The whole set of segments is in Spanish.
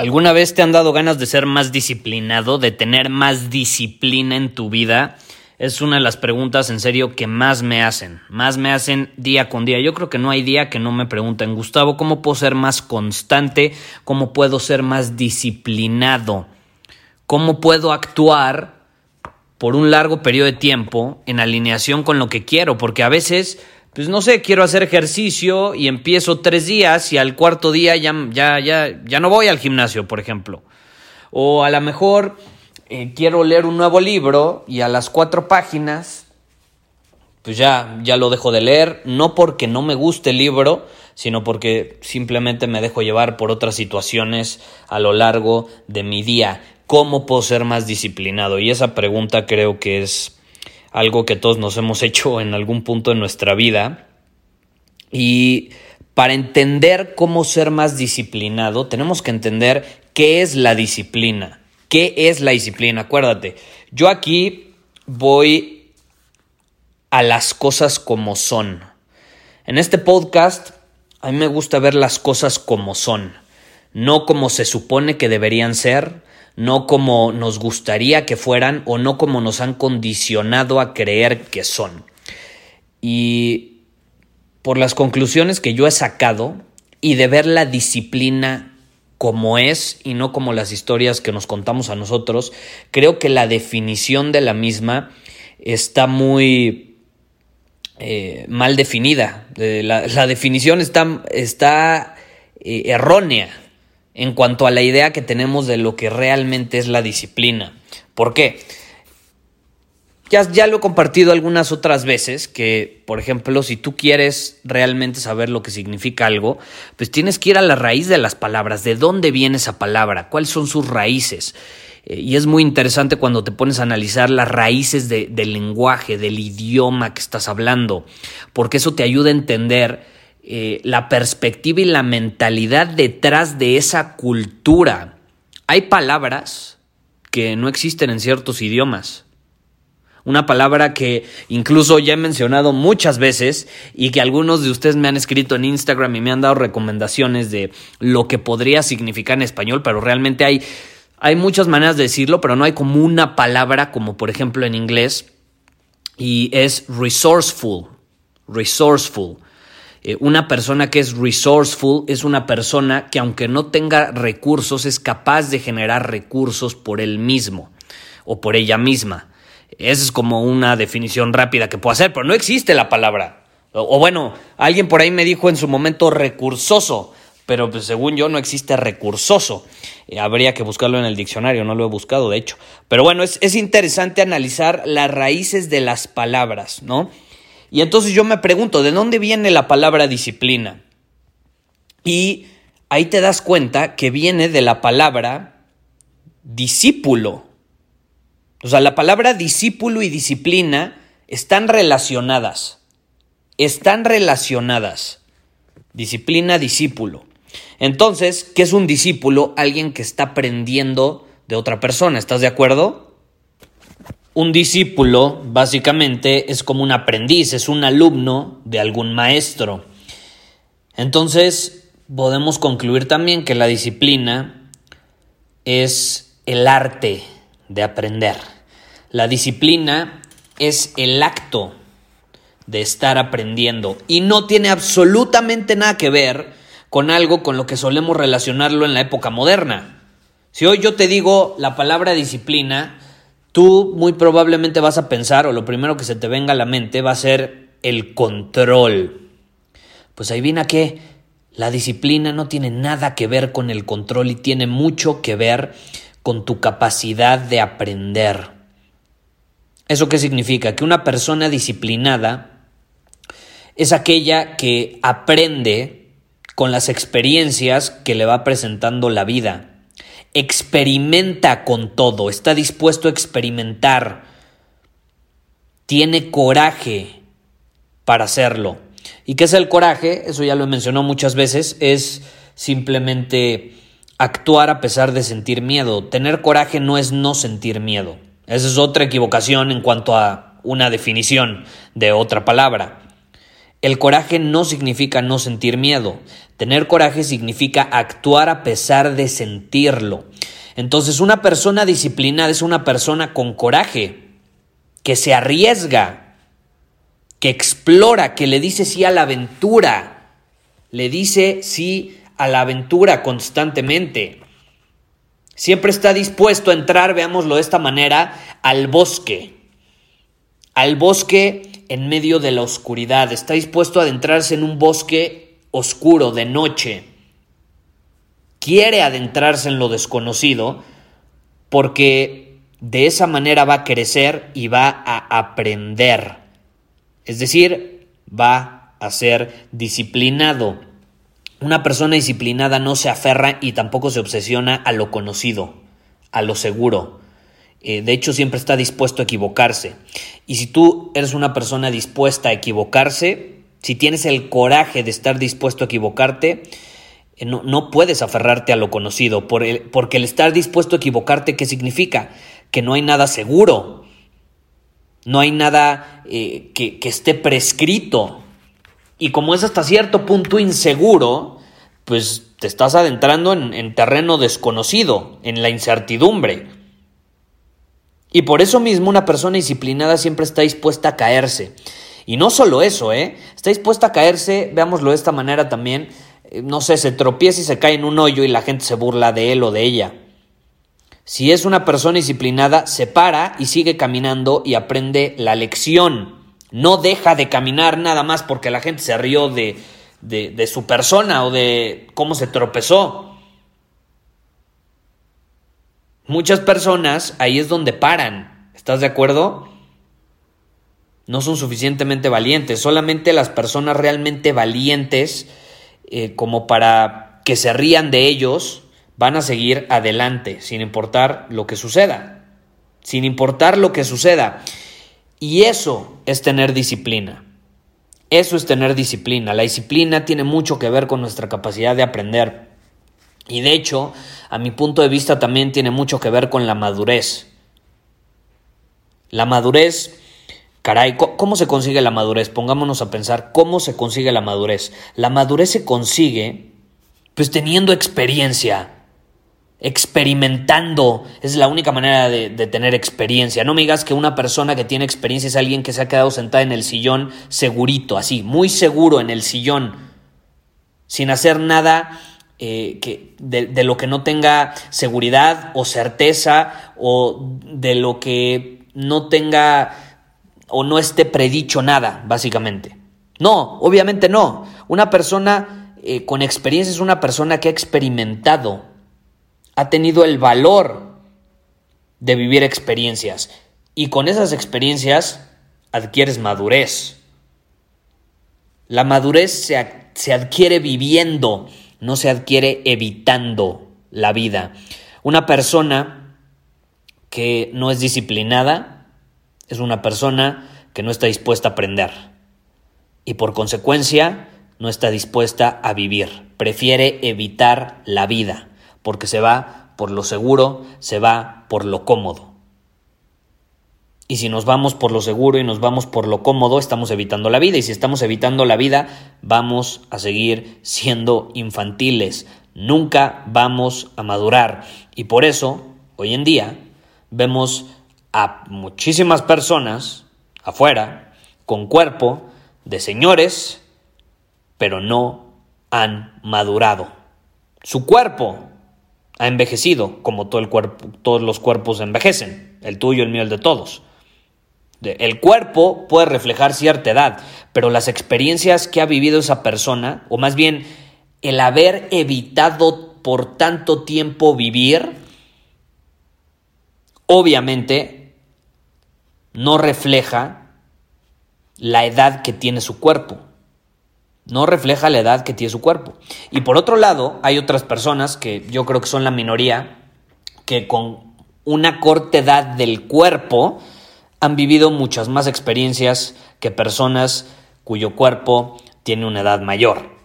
¿Alguna vez te han dado ganas de ser más disciplinado, de tener más disciplina en tu vida? Es una de las preguntas en serio que más me hacen, más me hacen día con día. Yo creo que no hay día que no me pregunten, Gustavo, ¿cómo puedo ser más constante? ¿Cómo puedo ser más disciplinado? ¿Cómo puedo actuar por un largo periodo de tiempo en alineación con lo que quiero? Porque a veces pues no sé, quiero hacer ejercicio y empiezo tres días y al cuarto día ya, ya, ya, ya no voy al gimnasio, por ejemplo. O a lo mejor eh, quiero leer un nuevo libro y a las cuatro páginas, pues ya, ya lo dejo de leer, no porque no me guste el libro, sino porque simplemente me dejo llevar por otras situaciones a lo largo de mi día. ¿Cómo puedo ser más disciplinado? Y esa pregunta creo que es algo que todos nos hemos hecho en algún punto de nuestra vida. Y para entender cómo ser más disciplinado, tenemos que entender qué es la disciplina. ¿Qué es la disciplina? Acuérdate, yo aquí voy a las cosas como son. En este podcast, a mí me gusta ver las cosas como son, no como se supone que deberían ser, no como nos gustaría que fueran o no como nos han condicionado a creer que son. Y por las conclusiones que yo he sacado y de ver la disciplina como es y no como las historias que nos contamos a nosotros, creo que la definición de la misma está muy eh, mal definida. Eh, la, definición está, está eh, errónea en cuanto a la idea que tenemos de lo que realmente es la disciplina. ¿Por qué? Ya, ya, lo he compartido algunas otras veces que, por ejemplo, si tú quieres realmente saber lo que significa algo, pues tienes que ir a la raíz de las palabras, de dónde viene esa palabra, cuáles son sus raíces. Eh, y es muy interesante cuando te pones a analizar las raíces del lenguaje, del idioma que estás hablando, porque eso te ayuda a entender eh, la perspectiva y la mentalidad detrás de esa cultura. Hay palabras que no existen en ciertos idiomas. Una palabra que incluso ya he mencionado muchas veces y que algunos de ustedes me han escrito en Instagram y me han dado recomendaciones de lo que podría significar en español, pero realmente hay, hay muchas maneras de decirlo, pero no hay como una palabra como por ejemplo en inglés y es resourceful, resourceful. Eh, una persona que es resourceful es una persona que aunque no tenga recursos es capaz de generar recursos por él mismo o por ella misma. Esa es como una definición rápida que puedo hacer, pero no existe la palabra. O, bueno, alguien por ahí me dijo en su momento recursoso, pero pues, según yo no existe recursoso. Eh, habría que buscarlo en el diccionario, no lo he buscado de hecho. Pero bueno, es, es interesante analizar las raíces de las palabras, ¿no? Y entonces yo me pregunto, ¿de dónde viene la palabra disciplina? Y ahí te das cuenta que viene de la palabra discípulo. O sea, la palabra discípulo y disciplina están relacionadas. Están relacionadas. Disciplina, discípulo. Entonces, ¿qué es un discípulo? Alguien que está aprendiendo de otra persona. ¿Estás de acuerdo? Un discípulo básicamente es como un aprendiz, es un alumno de algún maestro. Entonces podemos concluir también que la disciplina es el arte de aprender. La disciplina es el acto de estar aprendiendo y no tiene absolutamente nada que ver con algo con lo que solemos relacionarlo en la época moderna. Si hoy yo te digo la palabra disciplina, tú muy probablemente vas a pensar, o lo primero que se te venga a la mente va a ser el control. Pues ahí viene a que la disciplina no tiene nada que ver con el control y tiene mucho que ver con tu capacidad de aprender. ¿Eso qué significa? Que una persona disciplinada es aquella que aprende con las experiencias que le va presentando la vida. Experimenta con todo, está dispuesto a experimentar, tiene coraje para hacerlo. ¿Y qué es el coraje? Eso ya lo he mencionado muchas veces, es simplemente actuar a pesar de sentir miedo. Tener coraje no es no sentir miedo. Esa es otra equivocación en cuanto a una definición de otra palabra. El coraje no significa no sentir miedo. Tener coraje significa actuar a pesar de sentirlo. Entonces una persona disciplinada es una persona con coraje, que se arriesga, que explora, que le dice sí a la aventura, le dice sí a la aventura constantemente. Siempre está dispuesto a entrar, veámoslo de esta manera, al bosque. Al bosque en medio de la oscuridad. Está dispuesto a adentrarse en un bosque oscuro de noche. Quiere adentrarse en lo desconocido porque de esa manera va a crecer y va a aprender. Es decir, va a ser disciplinado. Una persona disciplinada no se aferra y tampoco se obsesiona a lo conocido, a lo seguro. Eh, de hecho, siempre está dispuesto a equivocarse. Y si tú eres una persona dispuesta a equivocarse, si tienes el coraje de estar dispuesto a equivocarte, eh, no, puedes aferrarte a lo conocido, porque el estar dispuesto a equivocarte, ¿qué significa? Que no hay nada seguro, no hay nada eh, que esté prescrito, y como es hasta cierto punto inseguro, pues te estás adentrando en, terreno desconocido, en la incertidumbre. Y por eso mismo una persona disciplinada siempre está dispuesta a caerse. Y no solo eso, ¿eh? Está dispuesta a caerse, veámoslo de esta manera también, eh, no sé, se tropieza y se cae en un hoyo y la gente se burla de él o de ella. Si es una persona disciplinada, se para y sigue caminando y aprende la lección. No deja de caminar nada más porque la gente se rió de, de, su persona o de cómo se tropezó. Muchas personas ahí es donde paran. ¿Estás de acuerdo? No son suficientemente valientes. Solamente las personas realmente valientes, eh, como para que se rían de ellos, van a seguir adelante, sin importar lo que suceda. Sin importar lo que suceda. Y eso es tener disciplina. Eso es tener disciplina. La disciplina tiene mucho que ver con nuestra capacidad de aprender. Y de hecho, a mi punto de vista también tiene mucho que ver con la madurez. La madurez, caray, ¿cómo se consigue la madurez? Pongámonos a pensar, ¿cómo se consigue la madurez? La madurez se consigue pues teniendo experiencia, experimentando. Es la única manera de, tener experiencia. No me digas que una persona que tiene experiencia es alguien que se ha quedado sentada en el sillón segurito, así, muy seguro en el sillón, sin hacer nada eh, que, de, lo que no tenga seguridad o certeza o de lo que no tenga o no esté predicho nada, básicamente. No, obviamente no. Una persona eh, con experiencia es una persona que ha experimentado ha tenido el valor de vivir experiencias y con esas experiencias adquieres madurez. La madurez se, se adquiere viviendo, no se adquiere evitando la vida. Una persona que no es disciplinada es una persona que no está dispuesta a aprender y por consecuencia no está dispuesta a vivir. Prefiere evitar la vida porque se va por lo seguro, se va por lo cómodo. Y si nos vamos por lo seguro y nos vamos por lo cómodo, estamos evitando la vida. Y si estamos evitando la vida, vamos a seguir siendo infantiles. Nunca vamos a madurar. Y por eso, hoy en día, vemos a muchísimas personas afuera con cuerpo de señores, pero no han madurado. Su cuerpo ha envejecido, como todo el cuerpo, todos los cuerpos envejecen, el tuyo, el mío, el de todos. El cuerpo puede reflejar cierta edad, pero las experiencias que ha vivido esa persona, o más bien el haber evitado por tanto tiempo vivir, obviamente no refleja la edad que tiene su cuerpo. No refleja la edad que tiene su cuerpo. Y por otro lado, hay otras personas que yo creo que son la minoría, que con una corta edad del cuerpo han vivido muchas más experiencias que personas cuyo cuerpo tiene una edad mayor.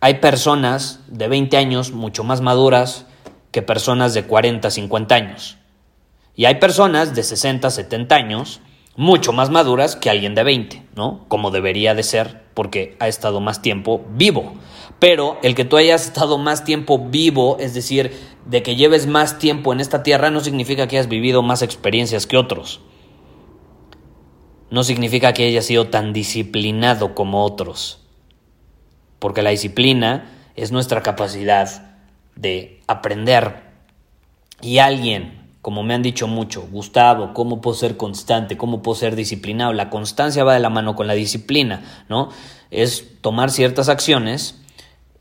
Hay personas de 20 años mucho más maduras que personas de 40, 50 años. Y hay personas de 60, 70 años mucho más maduras que alguien de 20, ¿no? Como debería de ser porque ha estado más tiempo vivo. Pero el que tú hayas estado más tiempo vivo, es decir, de que lleves más tiempo en esta tierra, no significa que hayas vivido más experiencias que otros. No significa que hayas sido tan disciplinado como otros porque la disciplina es nuestra capacidad de aprender. Y alguien, como me han dicho mucho, Gustavo, ¿cómo puedo ser constante? ¿Cómo puedo ser disciplinado? La constancia va de la mano con la disciplina, ¿no? Es tomar ciertas acciones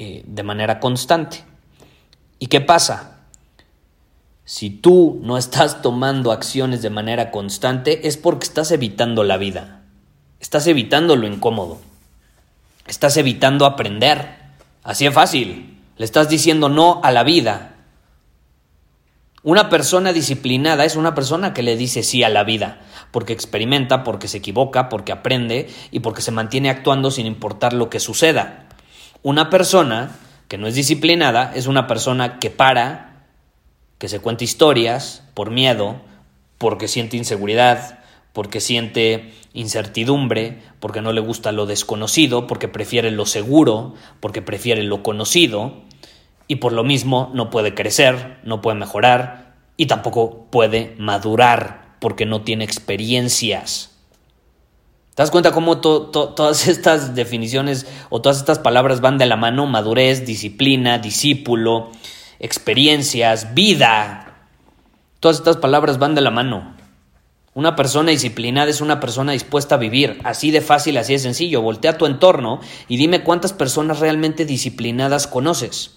eh, de manera constante. ¿Y qué pasa? Si tú no estás tomando acciones de manera constante es porque estás evitando la vida. Estás evitando lo incómodo. Estás evitando aprender. Así es fácil. Le estás diciendo no a la vida. Una persona disciplinada es una persona que le dice sí a la vida, porque experimenta, porque se equivoca, porque aprende y porque se mantiene actuando sin importar lo que suceda. Una persona que no es disciplinada es una persona que para, que se cuenta historias por miedo, porque siente inseguridad, porque siente incertidumbre, porque no le gusta lo desconocido, porque prefiere lo seguro, porque prefiere lo conocido, y por lo mismo no puede crecer, no puede mejorar, y tampoco puede madurar, porque no tiene experiencias. ¿Te das cuenta cómo todas estas definiciones o todas estas palabras van de la mano? Madurez, disciplina, discípulo, experiencias, vida. Todas estas palabras van de la mano. Una persona disciplinada es una persona dispuesta a vivir, así de fácil, así de sencillo. Voltea tu entorno y dime cuántas personas realmente disciplinadas conoces.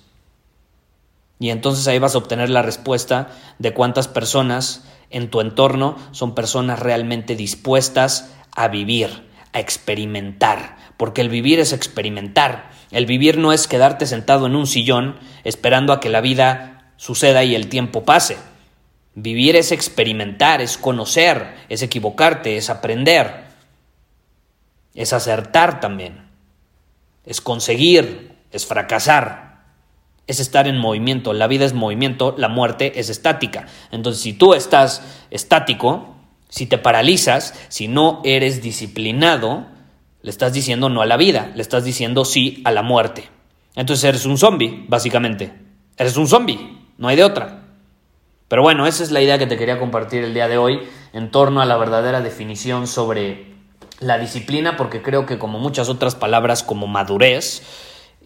Y entonces ahí vas a obtener la respuesta de cuántas personas en tu entorno son personas realmente dispuestas a vivir, a experimentar, porque el vivir es experimentar. El vivir no es quedarte sentado en un sillón esperando a que la vida suceda y el tiempo pase. Vivir es experimentar, es conocer, es equivocarte, es aprender, es acertar también, es conseguir, es fracasar, es estar en movimiento. La vida es movimiento, la muerte es estática. Entonces, si tú estás estático, si te paralizas, si no eres disciplinado, le estás diciendo no a la vida, le estás diciendo sí a la muerte. Entonces eres un zombie, básicamente. Eres un zombie, no hay de otra. Pero bueno, esa es la idea que te quería compartir el día de hoy en torno a la verdadera definición sobre la disciplina, porque creo que como muchas otras palabras como madurez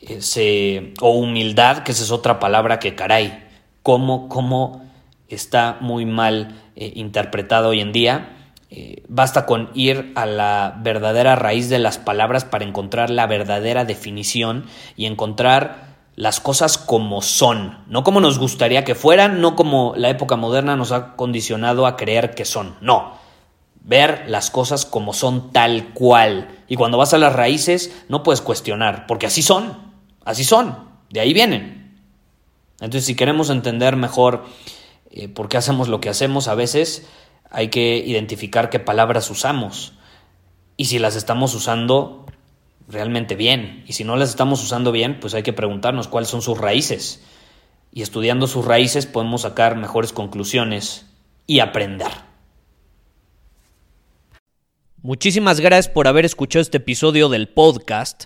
eh, o humildad, que esa es otra palabra que caray, cómo, cómo está muy mal eh, interpretado hoy en día. Eh, basta con ir a la verdadera raíz de las palabras para encontrar la verdadera definición y encontrar las cosas como son, no como nos gustaría que fueran, no como la época moderna nos ha condicionado a creer que son, no. Ver las cosas como son tal cual. Y cuando vas a las raíces no puedes cuestionar, porque así son, así son, de ahí vienen. Entonces si queremos entender mejor eh, por qué hacemos lo que hacemos, a veces hay que identificar qué palabras usamos. Y si las estamos usando realmente bien. Y si no las estamos usando bien, pues hay que preguntarnos cuáles son sus raíces. Y estudiando sus raíces podemos sacar mejores conclusiones y aprender. Muchísimas gracias por haber escuchado este episodio del podcast.